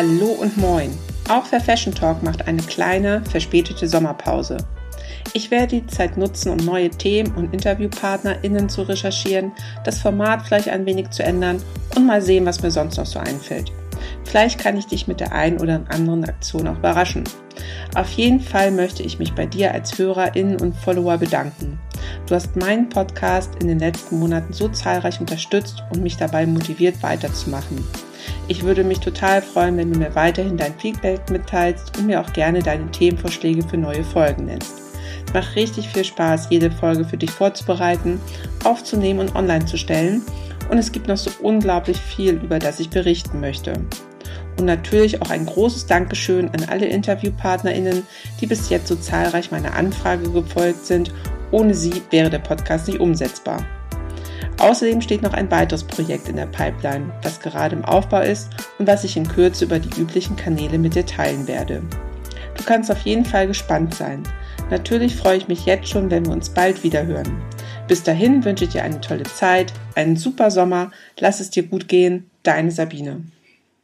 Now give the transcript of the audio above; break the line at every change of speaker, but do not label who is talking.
Hallo und moin. Auch für Fashion Talk macht eine kleine, verspätete Sommerpause. Ich werde die Zeit nutzen, um neue Themen und InterviewpartnerInnen zu recherchieren, das Format vielleicht ein wenig zu ändern und mal sehen, was mir sonst noch so einfällt. Vielleicht kann ich dich mit der einen oder anderen Aktion auch überraschen. Auf jeden Fall möchte ich mich bei dir als Hörerin und Follower bedanken. Du hast meinen Podcast in den letzten Monaten so zahlreich unterstützt und mich dabei motiviert weiterzumachen. Ich würde mich total freuen, wenn du mir weiterhin dein Feedback mitteilst und mir auch gerne deine Themenvorschläge für neue Folgen nennst. Es macht richtig viel Spaß, jede Folge für dich vorzubereiten, aufzunehmen und online zu stellen. Und es gibt noch so unglaublich viel, über das ich berichten möchte. Und natürlich auch ein großes Dankeschön an alle InterviewpartnerInnen, die bis jetzt so zahlreich meiner Anfrage gefolgt sind. Ohne sie wäre der Podcast nicht umsetzbar. Außerdem steht noch ein weiteres Projekt in der Pipeline, das gerade im Aufbau ist und was ich in Kürze über die üblichen Kanäle mit dir teilen werde. Du kannst auf jeden Fall gespannt sein. Natürlich freue ich mich jetzt schon, wenn wir uns bald wieder hören. Bis dahin wünsche ich dir eine tolle Zeit, einen super Sommer, lass es dir gut gehen, deine Sabine.